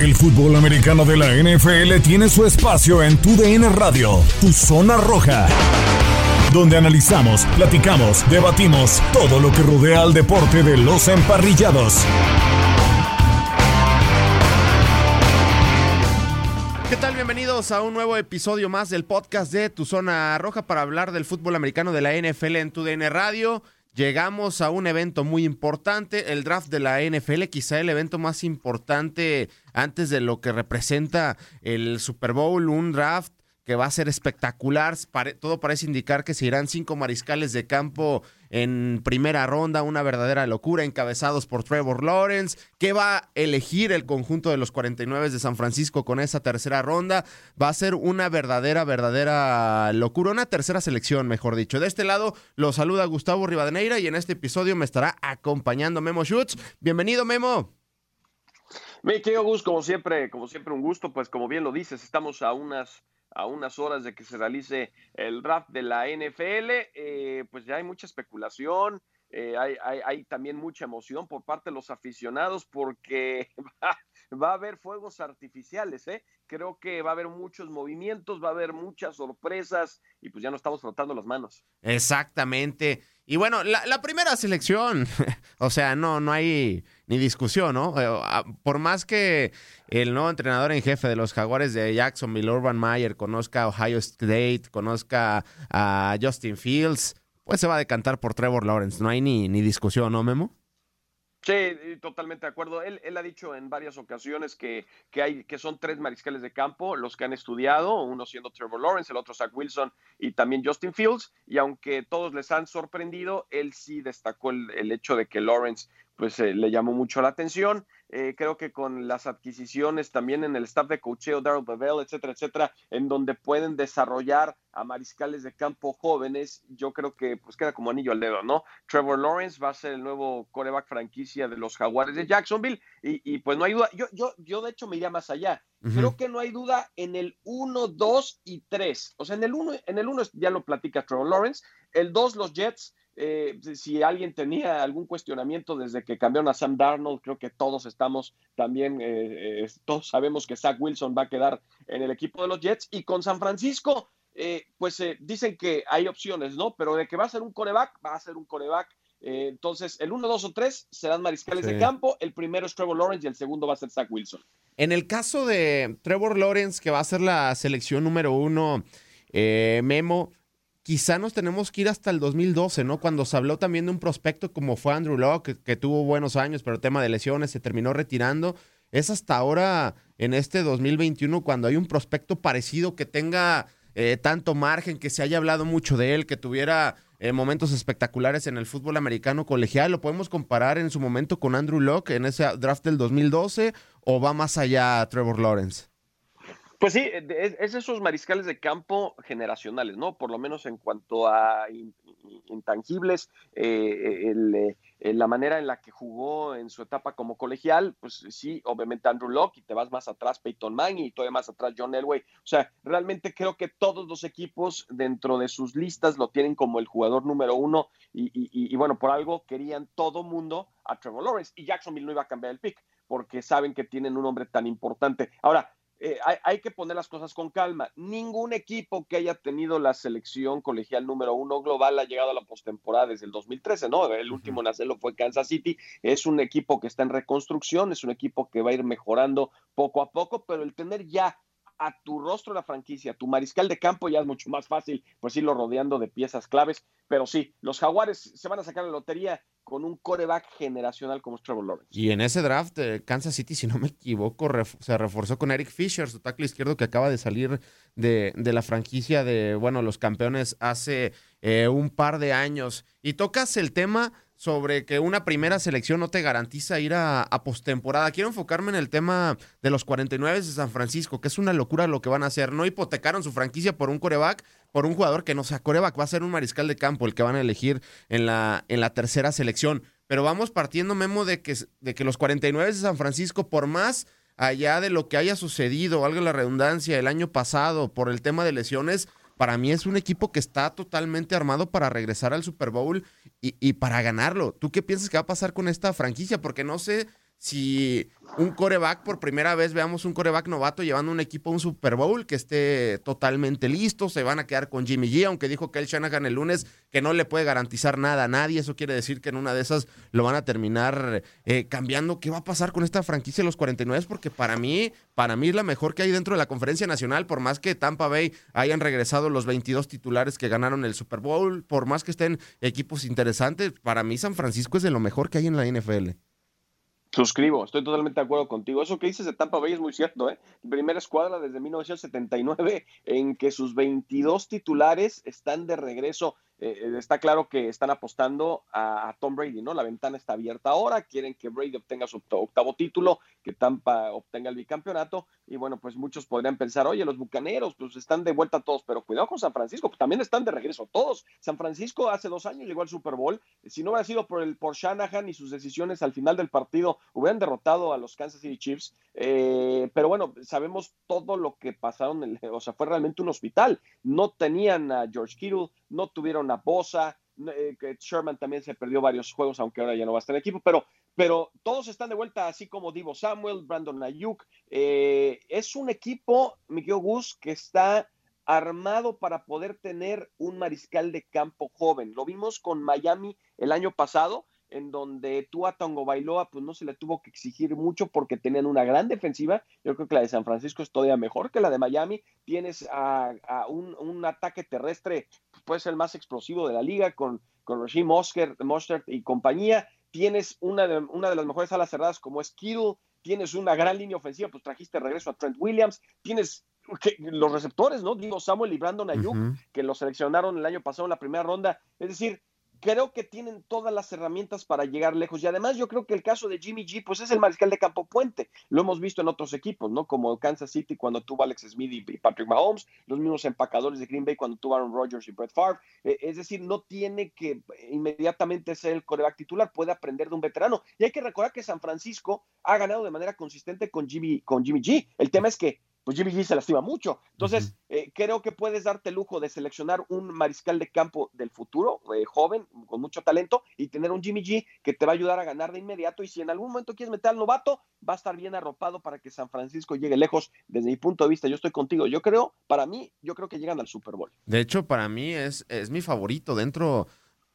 El fútbol americano de la NFL tiene su espacio en Tu DN Radio, Tu Zona Roja, donde analizamos, platicamos, debatimos todo lo que rodea al deporte de los emparrillados. ¿Qué tal? Bienvenidos a un nuevo episodio más del podcast de Tu Zona Roja para hablar del fútbol americano de la NFL en Tu DN Radio. Llegamos a un evento muy importante, el draft de la NFL, quizá el evento más importante antes de lo que representa el Super Bowl, un draft que va a ser espectacular. todo parece indicar que se irán cinco mariscales de campo en primera ronda, una verdadera locura, encabezados por Trevor Lawrence. ¿Qué va a elegir el conjunto de los 49 de San Francisco con esa tercera ronda? Va a ser una verdadera, verdadera locura, una tercera selección, mejor dicho. De este lado lo saluda Gustavo Rivadeneira y en este episodio me estará acompañando Memo Schutz. Bienvenido, Memo. Me querido Gus, como siempre, como siempre un gusto, pues como bien lo dices, estamos a unas a unas horas de que se realice el draft de la NFL, eh, pues ya hay mucha especulación, eh, hay, hay, también mucha emoción por parte de los aficionados porque va, a haber fuegos artificiales, ¿eh? creo que va a haber muchos movimientos, va a haber muchas sorpresas y pues ya no estamos frotando las manos. Exactamente. Y bueno, la, primera selección, o sea, no, no hay ni discusión, ¿no? Eh, ah, por más que el nuevo entrenador en jefe de los Jaguares de Jacksonville, Urban Meyer, conozca a Ohio State, conozca a Justin Fields, pues se va a decantar por Trevor Lawrence. No hay ni, ni discusión, ¿no, Memo? Sí, totalmente de acuerdo. Él, él, ha dicho en varias ocasiones que, que, hay, que son tres mariscales de campo los que han estudiado, uno siendo Trevor Lawrence, el otro Zach Wilson y también Justin Fields, y aunque todos les han sorprendido, él sí destacó el, el hecho de que Lawrence pues eh, le llamó mucho la atención. Eh, creo que con las adquisiciones también en el staff de cocheo, Darrell Bevel, etcétera, etcétera, en donde pueden desarrollar a mariscales de campo jóvenes, yo creo que pues queda como anillo al dedo, ¿no? Trevor Lawrence va a ser el nuevo coreback franquicia de los Jaguares de Jacksonville y, pues no hay duda, yo, yo, yo de hecho me iría más allá, creo que no hay duda en el 1, 2 y 3, o sea, en el 1 en el uno ya lo platica Trevor Lawrence, el 2 los Jets, eh, si alguien tenía algún cuestionamiento desde que cambiaron a Sam Darnold, creo que todos estamos también, eh, eh, todos sabemos que Zach Wilson va a quedar en el equipo de los Jets. Y con San Francisco, pues dicen que hay opciones, ¿no? Pero de que va a ser un coreback, va a ser un coreback. entonces, el 1, 2 o 3 serán mariscales de campo. El primero es Trevor Lawrence y el segundo va a ser Zach Wilson. En el caso de Trevor Lawrence, que va a ser la selección número uno, Memo, quizá nos tenemos que ir hasta el 2012, ¿no? Cuando se habló también de un prospecto como fue Andrew Locke, que, tuvo buenos años, pero tema de lesiones se terminó retirando. Es hasta ahora, en este 2021, cuando hay un prospecto parecido que tenga eh, tanto margen, que se haya hablado mucho de él, que tuviera eh, momentos espectaculares en el fútbol americano colegial. ¿Lo podemos comparar en su momento con Andrew Locke en ese draft del 2012 o va más allá Trevor Lawrence? Pues sí, es, esos mariscales de campo generacionales, ¿no? Por lo menos en cuanto a intangibles, eh, eh, la manera en la que jugó en su etapa como colegial, pues sí, obviamente Andrew Locke, y te vas más atrás Peyton Manning y todavía más atrás John Elway. O sea, realmente creo que todos los equipos dentro de sus listas lo tienen como el jugador número uno y, y bueno, por algo querían todo mundo a Trevor Lawrence y Jacksonville no iba a cambiar el pick porque saben que tienen un hombre tan importante. Ahora, eh, hay, que poner las cosas con calma. Ningún equipo que haya tenido la selección colegial número uno global ha llegado a la postemporada desde el 2013, ¿no? El último en hacerlo fue Kansas City. Es un equipo que está en reconstrucción, es un equipo que va a ir mejorando poco a poco, pero el tener ya a tu rostro la franquicia, tu mariscal de campo ya es mucho más fácil, pues irlo rodeando de piezas claves. Pero sí, los Jaguares se van a sacar la lotería con un coreback generacional como Trevor Lawrence. Y en ese draft, Kansas City, si no me equivoco, se reforzó con Eric Fisher, su tackle izquierdo que acaba de salir de, la franquicia de, bueno, los campeones hace eh, un par de años. Y tocas el tema sobre que una primera selección no te garantiza ir a, a postemporada. Quiero enfocarme en el tema de los 49 de San Francisco, que es una locura lo que van a hacer. No hipotecaron su franquicia por un coreback, por un jugador que no sea coreback, va a ser un mariscal de campo el que van a elegir en la, en la tercera selección. Pero vamos partiendo, Memo, de que, de que los 49 de San Francisco, por más allá de lo que haya sucedido, algo la redundancia, el año pasado por el tema de lesiones, para mí es un equipo que está totalmente armado para regresar al Super Bowl y, y, para ganarlo. ¿Tú qué piensas que va a pasar con esta franquicia? Porque no sé si un coreback por primera vez veamos un coreback novato llevando un equipo a un Super Bowl que esté totalmente listo, se van a quedar con Jimmy G, aunque dijo que el Shanahan el lunes que no le puede garantizar nada a nadie, eso quiere decir que en una de esas lo van a terminar eh, cambiando. ¿Qué va a pasar con esta franquicia de los 49? Porque para mí, para mí es la mejor que hay dentro de la conferencia nacional, por más que Tampa Bay hayan regresado los 22 titulares que ganaron el Super Bowl, por más que estén equipos interesantes, para mí San Francisco es de lo mejor que hay en la NFL. Suscribo, estoy totalmente de acuerdo contigo. Eso que dices de Tampa Bay es muy cierto, ¿eh? Primera escuadra desde 1979 en que sus 22 titulares están de regreso eh, eh, está claro que están apostando a, Tom Brady, ¿no? La ventana está abierta ahora, quieren que Brady obtenga su octavo título, que Tampa obtenga el bicampeonato, y bueno, pues muchos podrían pensar, oye, los bucaneros, pues están de vuelta todos, pero cuidado con San Francisco, pues también están de regreso todos. San Francisco hace dos años llegó al Super Bowl, si no hubiera sido por el por Shanahan y sus decisiones al final del partido, hubieran derrotado a los Kansas City Chiefs, eh, pero bueno, sabemos todo lo que pasaron, o sea, fue realmente un hospital. No tenían a George Kittle, no tuvieron a Bosa, eh, Sherman también se perdió varios juegos, aunque ahora ya no va a estar en equipo, pero, pero todos están de vuelta, así como Divo Samuel, Brandon Ayuk. Eh, es un equipo, Miguel Gus, que está armado para poder tener un mariscal de campo joven. Lo vimos con Miami el año pasado, en donde tú a Tongo Bailoa pues no se le tuvo que exigir mucho porque tenían una gran defensiva. Yo creo que la de San Francisco es todavía mejor que la de Miami. Tienes a, un, ataque terrestre, puede ser el más explosivo de la liga con, con Rasheem Mostert y compañía. Tienes una de, una de las mejores alas cerradas como es Kittle. Tienes una gran línea ofensiva, pues trajiste regreso a Trent Williams. Tienes los receptores, ¿no? Digo Samuel y Brandon Ayuk, que lo seleccionaron el año pasado en la primera ronda. Es decir, creo que tienen todas las herramientas para llegar lejos. Y además yo creo que el caso de Jimmy G, pues es el mariscal de campo puente. Lo hemos visto en otros equipos, ¿no? Como Kansas City cuando tuvo Alex Smith y Patrick Mahomes, los mismos empacadores de Green Bay cuando tuvo Aaron Rodgers y Brett Favre. E, es decir, no tiene que inmediatamente ser el coreback titular, puede aprender de un veterano. Y hay que recordar que San Francisco ha ganado de manera consistente con Jimmy, con Jimmy G. El tema es que pues Jimmy G se lastima mucho. Entonces, eh, creo que puedes darte el lujo de seleccionar un mariscal de campo del futuro, eh, joven, con mucho talento, y tener un Jimmy G que te va a ayudar a ganar de inmediato. Y si en algún momento quieres meter al novato, va a estar bien arropado para que San Francisco llegue lejos. Desde mi punto de vista, yo estoy contigo. Yo creo, para mí, yo creo que llegan al Super Bowl. De hecho, para mí es, es mi favorito dentro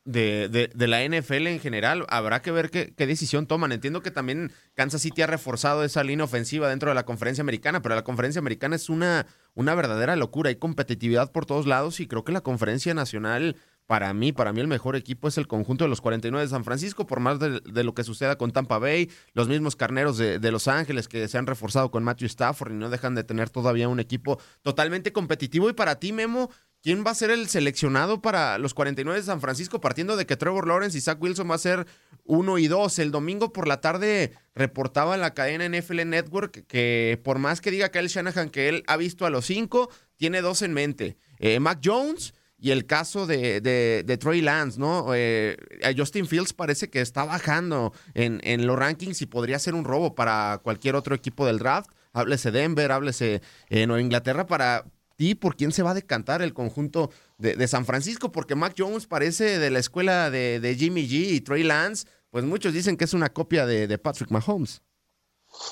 de, de, la NFL en general. Habrá que ver qué, qué, decisión toman. Entiendo que también Kansas City ha reforzado esa línea ofensiva dentro de la conferencia americana, pero la conferencia americana es una, una verdadera locura. Hay competitividad por todos lados y creo que la conferencia nacional, para mí, para mí el mejor equipo es el conjunto de los 49 de San Francisco, por más de, de lo que suceda con Tampa Bay, los mismos carneros de, de, Los Ángeles que se han reforzado con Matthew Stafford y no dejan de tener todavía un equipo totalmente competitivo. Y para ti, Memo, ¿Quién va a ser el seleccionado para los 49 de San Francisco? Partiendo de que Trevor Lawrence y Zach Wilson va a ser uno y dos. El domingo por la tarde reportaba en la cadena NFL Network que por más que diga Kyle Shanahan que él ha visto a los cinco, tiene dos en mente. Eh, Mac Jones y el caso de, de, Trey Lance, ¿no? Eh, Justin Fields parece que está bajando en, en los rankings y podría ser un robo para cualquier otro equipo del draft. Háblese Denver, háblese eh, Nueva Inglaterra para ti por quién se va a decantar el conjunto de, San Francisco, porque Mac Jones parece de la escuela de, Jimmy G y Trey Lance, pues muchos dicen que es una copia de, Patrick Mahomes.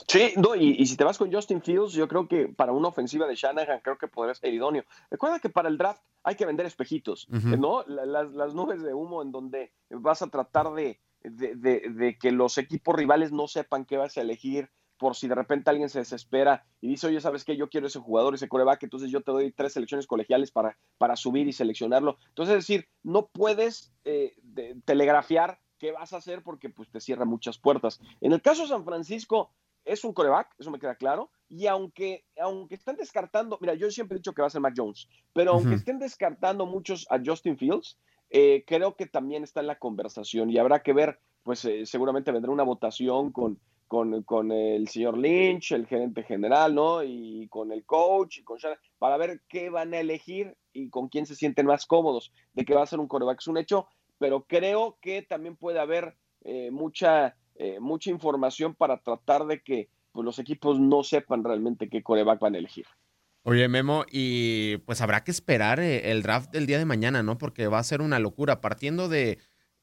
Sí, no, y, si te vas con Justin Fields, yo creo que para una ofensiva de Shanahan creo que podría ser idóneo. Recuerda que para el draft hay que vender espejitos, ¿no? Las, nubes de humo en donde vas a tratar de, de, que los equipos rivales no sepan qué vas a elegir, por si de repente alguien se desespera y dice, oye, ¿sabes qué? Yo quiero ese jugador, ese coreback, entonces yo te doy tres selecciones colegiales para, para subir y seleccionarlo. Entonces, es decir, no puedes eh, telegrafiar qué vas a hacer porque pues, te cierra muchas puertas. En el caso de San Francisco, es un coreback, eso me queda claro, y aunque, aunque estén descartando, mira, yo siempre he dicho que va a ser Mac Jones, pero aunque estén descartando muchos a Justin Fields, eh, creo que también está en la conversación y habrá que ver, pues eh, seguramente vendrá una votación con, con, el señor Lynch, el gerente general, ¿no? Y con el coach, y con para ver qué van a elegir y con quién se sienten más cómodos, de que va a ser un coreback. Es un hecho, pero creo que también puede haber eh, mucha, mucha información para tratar de que pues, los equipos no sepan realmente qué coreback van a elegir. Oye, Memo, y pues habrá que esperar eh, el draft del día de mañana, ¿no? Porque va a ser una locura. Partiendo de,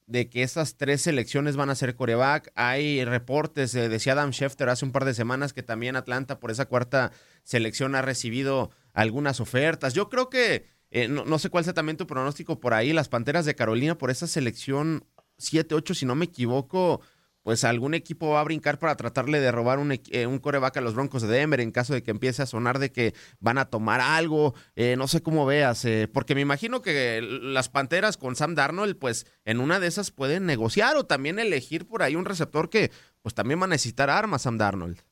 de que esas tres selecciones van a ser coreback, hay reportes, eh, decía Adam Schefter hace un par de semanas que también Atlanta por esa cuarta selección ha recibido algunas ofertas. Yo creo que, eh, no, no, sé cuál sea también tu pronóstico por ahí, las Panteras de Carolina por esa selección 7-8, si no me equivoco, pues algún equipo va a brincar para tratarle de robar un, eh, un coreback a los Broncos de Denver en caso de que empiece a sonar de que van a tomar algo. Eh, no sé cómo veas, eh, porque me imagino que las Panteras con Sam Darnold, pues en una de esas pueden negociar o también elegir por ahí un receptor que pues también va a necesitar armas Sam Darnold.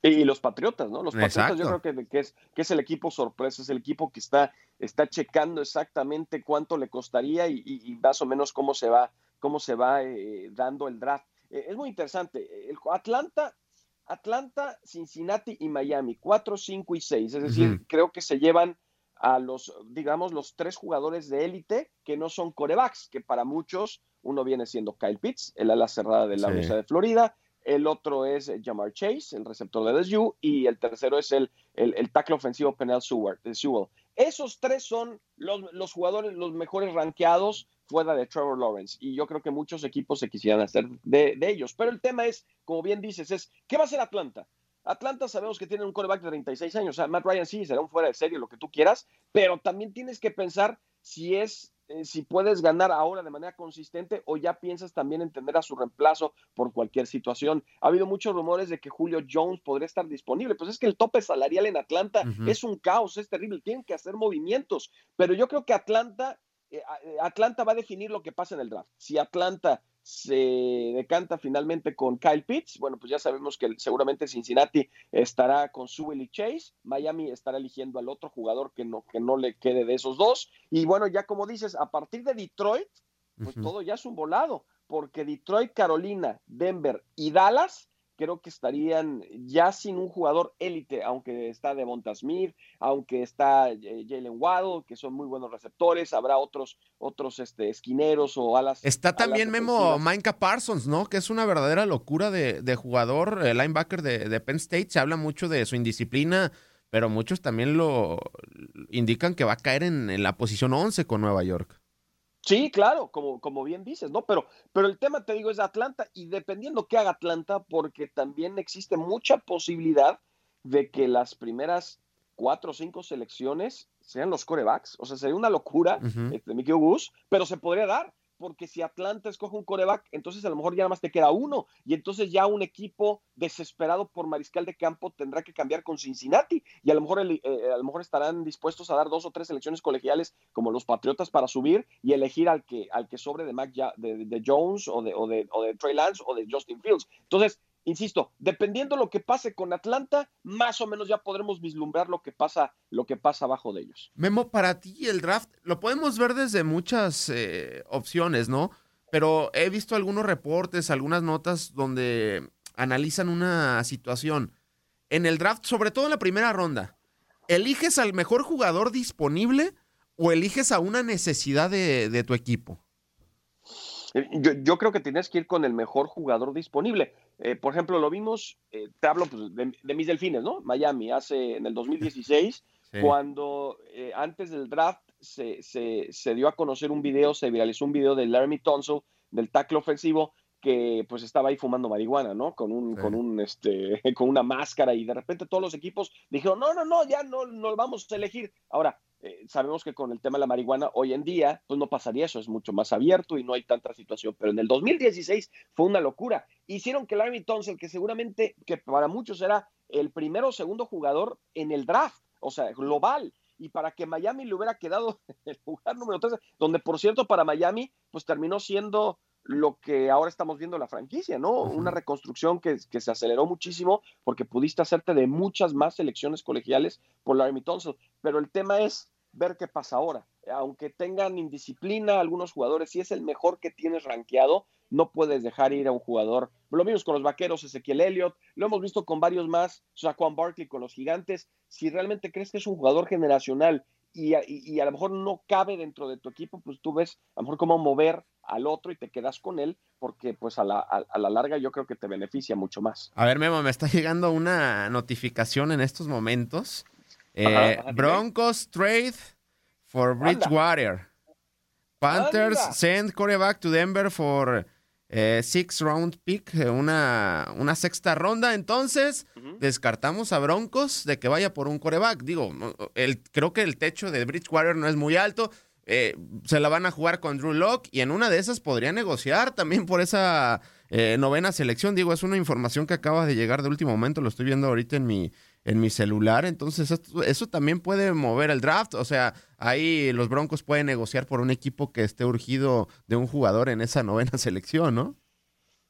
Y, los Patriotas, ¿no? Los Patriotas yo creo que, que, es, que es el equipo sorpresa, es el equipo que está, está checando exactamente cuánto le costaría y, más o menos cómo se va, cómo se va dando el draft. Eh, es muy interesante. El, Atlanta, Atlanta, Cincinnati y Miami, 4, 5 y 6. Es decir, creo que se llevan a los, digamos, los tres jugadores de élite que no son corebacks, que para muchos uno viene siendo Kyle Pitts, el ala cerrada de la Universidad de Florida, el otro es eh, Jamar Chase, el receptor de LSU, y el tercero es el, el, tackle ofensivo Penel Sewell. Esos tres son los, los, jugadores, los mejores rankeados fuera de Trevor Lawrence. Y yo creo que muchos equipos se quisieran hacer de, ellos. Pero el tema es, como bien dices, es ¿qué va a hacer Atlanta? Atlanta sabemos que tiene un quarterback de 36 años. O sea, Matt Ryan sí será un fuera de serie, lo que tú quieras, pero también tienes que pensar si es eh, si puedes ganar ahora de manera consistente o ya piensas también en tener a su reemplazo por cualquier situación. Ha habido muchos rumores de que Julio Jones podría estar disponible, pues es que el tope salarial en Atlanta es un caos, es terrible, tienen que hacer movimientos, pero yo creo que Atlanta Atlanta va a definir lo que pasa en el draft. Si Atlanta se decanta finalmente con Kyle Pitts, bueno, pues ya sabemos que seguramente Cincinnati estará con Sewell y Chase, Miami estará eligiendo al otro jugador que no, que no le quede de esos dos, y bueno, ya como dices, a partir de Detroit, pues todo ya es un volado, porque Detroit, Carolina, Denver y Dallas creo que estarían ya sin un jugador élite, aunque está Devonta Smith, aunque está eh, Jalen Waddle, que son muy buenos receptores, habrá otros, otros este, esquineros o alas. Está también Memo Minka Parsons, ¿no? Que es una verdadera locura de, jugador, el linebacker de, Penn State, se habla mucho de su indisciplina, pero muchos también lo indican que va a caer en, en la posición 11 con Nueva York. Sí, claro, como, como bien dices, ¿no? Pero, pero el tema, te digo, es Atlanta y dependiendo qué haga Atlanta, porque también existe mucha posibilidad de que las primeras cuatro o cinco selecciones sean los corebacks. O sea, sería una locura, de este, Mickey Gus, pero se podría dar porque si Atlanta escoge un coreback, entonces a lo mejor ya nada más te queda uno, y entonces ya un equipo desesperado por mariscal de campo tendrá que cambiar con Cincinnati, y a lo mejor, eh, a lo mejor estarán dispuestos a dar dos o tres selecciones colegiales como los Patriotas para subir y elegir al que, al que sobre de, Mac, de, de Jones o de, o, de, o de Trey Lance o de Justin Fields. Entonces, insisto, dependiendo lo que pase con Atlanta, más o menos ya podremos vislumbrar lo que pasa, lo que pasa abajo de ellos. Memo, para ti el draft lo podemos ver desde muchas eh, opciones, ¿no? Pero he visto algunos reportes, algunas notas donde analizan una situación. En el draft, sobre todo en la primera ronda, ¿eliges al mejor jugador disponible o eliges a una necesidad de tu equipo? Eh, yo, creo que tienes que ir con el mejor jugador disponible. Eh, por ejemplo, lo vimos, eh, te hablo pues, de, mis delfines, ¿no? Miami, hace en el 2016, cuando antes del draft se, se, dio a conocer un video, se viralizó un video de Laramie Tonso, del tackle ofensivo, que pues estaba ahí fumando marihuana, ¿no? Con un, con un, este, con una máscara y de repente todos los equipos dijeron, no, no, no, ya no, no vamos a elegir. Ahora, eh, sabemos que con el tema de la marihuana hoy en día, pues no pasaría eso, es mucho más abierto y no hay tanta situación. Pero en el 2016 fue una locura. Hicieron que Larry Thompson, que seguramente, que para muchos era el primero o segundo jugador en el draft, o sea, global, y para que Miami le hubiera quedado el lugar número 3, donde por cierto para Miami, pues terminó siendo lo que ahora estamos viendo la franquicia, ¿no? Una reconstrucción que, que, se aceleró muchísimo porque pudiste hacerte de muchas más selecciones colegiales por Larry Thompson. Pero el tema es ver qué pasa ahora. aunque tengan indisciplina algunos jugadores, si es el mejor que tienes rankeado, no puedes dejar ir a un jugador. Lo vimos con los vaqueros, Ezequiel Elliott, lo hemos visto con varios más, Juan Barkley con los gigantes. Si realmente crees que es un jugador generacional y a, lo mejor no cabe dentro de tu equipo, pues tú ves a lo mejor cómo mover al otro y te quedas con él, porque pues a la, a, la larga yo creo que te beneficia mucho más. A ver, Memo, me está llegando una notificación en estos momentos. Eh, Broncos trade for Bridgewater. Panthers send quarterback to Denver for eh, six round pick, eh, una, una sexta ronda. Entonces, descartamos a Broncos de que vaya por un coreback. Digo, el, creo que el techo de Bridgewater no es muy alto. Eh, se la van a jugar con Drew Locke y en una de esas podría negociar también por esa novena selección. Digo, es una información que acaba de llegar de último momento. Lo estoy viendo ahorita en mi, en mi celular. Entonces, eso también puede mover el draft. O sea, ahí los Broncos pueden negociar por un equipo que esté urgido de un jugador en esa novena selección, ¿no?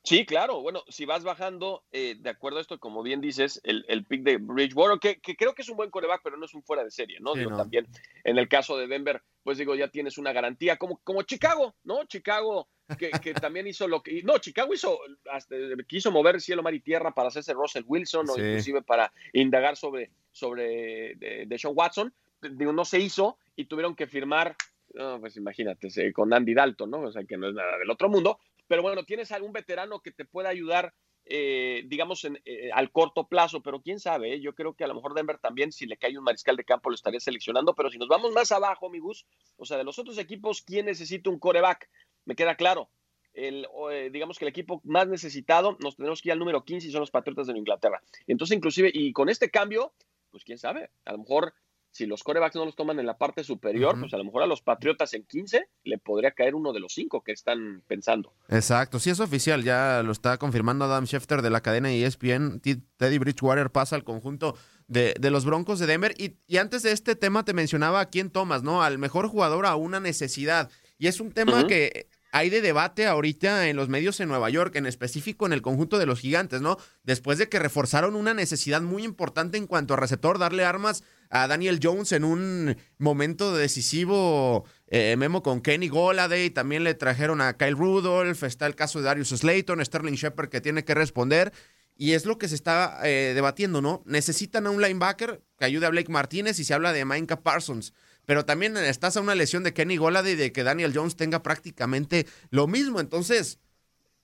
Sí, claro. Bueno, si vas bajando, eh, de acuerdo a esto, como bien dices, el, el pick de Bridgewater, que, que, creo que es un buen coreback, pero no es un fuera de serie, ¿no? Digo, También en el caso de Denver, pues digo, ya tienes una garantía, como, como Chicago, ¿no? Chicago, que, que también hizo lo que. No, Chicago hizo, hasta, quiso mover cielo, mar y tierra para hacerse Russell Wilson, o inclusive para indagar sobre, sobre de, de Sean Watson. Digo, no se hizo y tuvieron que firmar no, pues imagínate, con Andy Dalton, ¿no? O sea, que no es nada del otro mundo, pero bueno, tienes algún veterano que te pueda ayudar, eh, digamos, en, eh, al corto plazo, pero quién sabe, ¿eh? yo creo que a lo mejor Denver también, si le cae un mariscal de campo, lo estaría seleccionando, pero si nos vamos más abajo, mi Gus, o sea, de los otros equipos, ¿quién necesita un coreback? Me queda claro. El, digamos que el equipo más necesitado, nos tenemos que ir al número 15 y son los Patriotas de Inglaterra. Entonces, inclusive, y con este cambio, pues quién sabe, a lo mejor si los corebacks no los toman en la parte superior, pues a lo mejor a los Patriotas en 15 le podría caer uno de los cinco que están pensando. Exacto, sí es oficial, ya lo está confirmando Adam Schefter de la cadena ESPN. Teddy Bridgewater pasa al conjunto de, los Broncos de Denver. Y, y, antes de este tema te mencionaba a quién tomas, ¿no? Al mejor jugador a una necesidad. Y es un tema que hay de debate ahorita en los medios en Nueva York, en específico en el conjunto de los gigantes, ¿no? Después de que reforzaron una necesidad muy importante en cuanto a receptor, darle armas a Daniel Jones en un momento decisivo, eh, Memo con Kenny Goladay, también le trajeron a Kyle Rudolph, está el caso de Darius Slayton, Sterling Shepard que tiene que responder. Y es lo que se está eh, debatiendo, ¿no? Necesitan a un linebacker que ayude a Blake Martínez y se habla de Minka Parsons pero también estás a una lesión de Kenny Golady y de que Daniel Jones tenga prácticamente lo mismo. Entonces,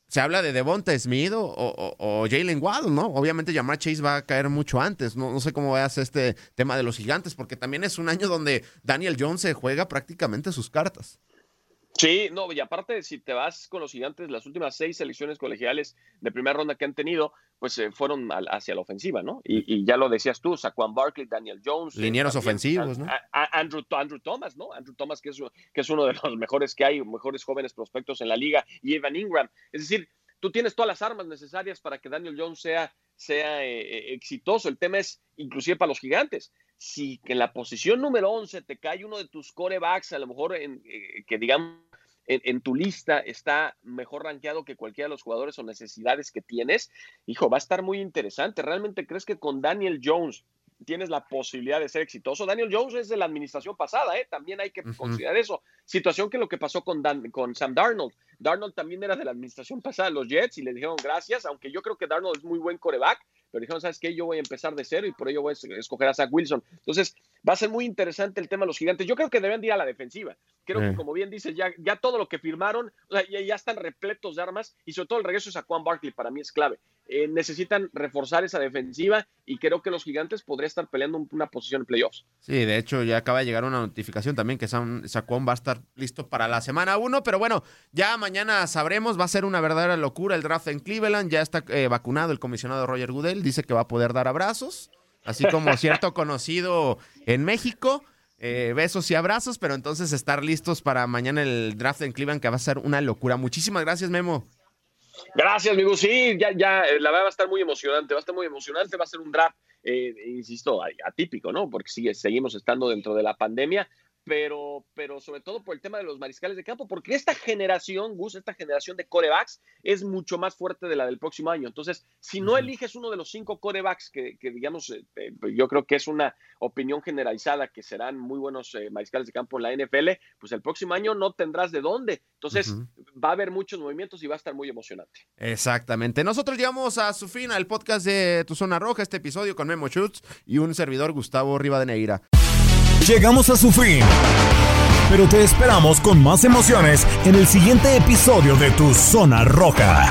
se habla de Devonta Smith o, Jalen Waddle, ¿no? Obviamente Jamar Chase va a caer mucho antes. No, no sé cómo veas este tema de los gigantes, porque también es un año donde Daniel Jones se juega prácticamente sus cartas. Sí, no, y aparte, si te vas con los gigantes, las últimas seis selecciones colegiales de primera ronda que han tenido, pues eh, fueron hacia la ofensiva, ¿no? Y, ya lo decías tú, Saquon Barkley, Daniel Jones. Linieros ofensivos, ¿no? Andrew, Andrew, Thomas, ¿no? Andrew Thomas, que es, que es uno de los mejores que hay, mejores jóvenes prospectos en la liga, y Evan Ingram. Es decir, tú tienes todas las armas necesarias para que Daniel Jones sea, sea eh, eh, exitoso. El tema es, inclusive para los gigantes, si en la posición número 11 te cae uno de tus corebacks, a lo mejor en, eh, que digamos en, tu lista está mejor rankeado que cualquiera de los jugadores o necesidades que tienes, hijo, va a estar muy interesante. ¿Realmente crees que con Daniel Jones tienes la posibilidad de ser exitoso? Daniel Jones es de la administración pasada, ¿eh? también hay que considerar eso. Situación que lo que pasó con, con Sam Darnold. Darnold también era de la administración pasada de los Jets y le dijeron gracias, aunque yo creo que Darnold es muy buen coreback, pero dijeron, ¿sabes qué? Yo voy a empezar de cero y por ello voy a escoger a Zach Wilson. Entonces, va a ser muy interesante el tema de los gigantes. Yo creo que deben ir a la defensiva. Creo que, como bien dices, ya, ya todo lo que firmaron, ya, están repletos de armas y sobre todo el regreso de Juan Barkley para mí es clave. Eh, necesitan reforzar esa defensiva y creo que los gigantes podrían estar peleando una posición en playoffs. Sí, de hecho ya acaba de llegar una notificación también que Saquon va a estar listo para la semana 1, pero bueno, ya mañana sabremos, va a ser una verdadera locura el draft en Cleveland, ya está eh, vacunado el comisionado Roger Goodell, dice que va a poder dar abrazos, así como cierto conocido en México. Eh, besos y abrazos, pero entonces estar listos para mañana el draft en Cleveland, que va a ser una locura. Muchísimas gracias, Memo. Gracias, amigo. Sí, ya, ya, eh, la verdad va a estar muy emocionante, va a estar muy emocionante, va a ser un draft, eh, insisto, atípico, ¿no? Porque sigue, seguimos estando dentro de la pandemia, pero, pero sobre todo por el tema de los mariscales de campo, porque esta generación, Gus, esta generación de corebacks es mucho más fuerte de la del próximo año. Entonces, si no eliges uno de los cinco corebacks, que, digamos, eh, eh, yo creo que es una opinión generalizada que serán muy buenos eh, mariscales de campo en la NFL, pues el próximo año no tendrás de dónde. Entonces, va a haber muchos movimientos y va a estar muy emocionante. Exactamente. Nosotros llegamos a su fin al podcast de Tu Zona Roja, este episodio con Memo Schutz y un servidor Gustavo Rivadeneira. Llegamos a su fin. Pero te esperamos con más emociones en el siguiente episodio de Tu Zona Roja.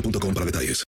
boostmobile.com para detalles.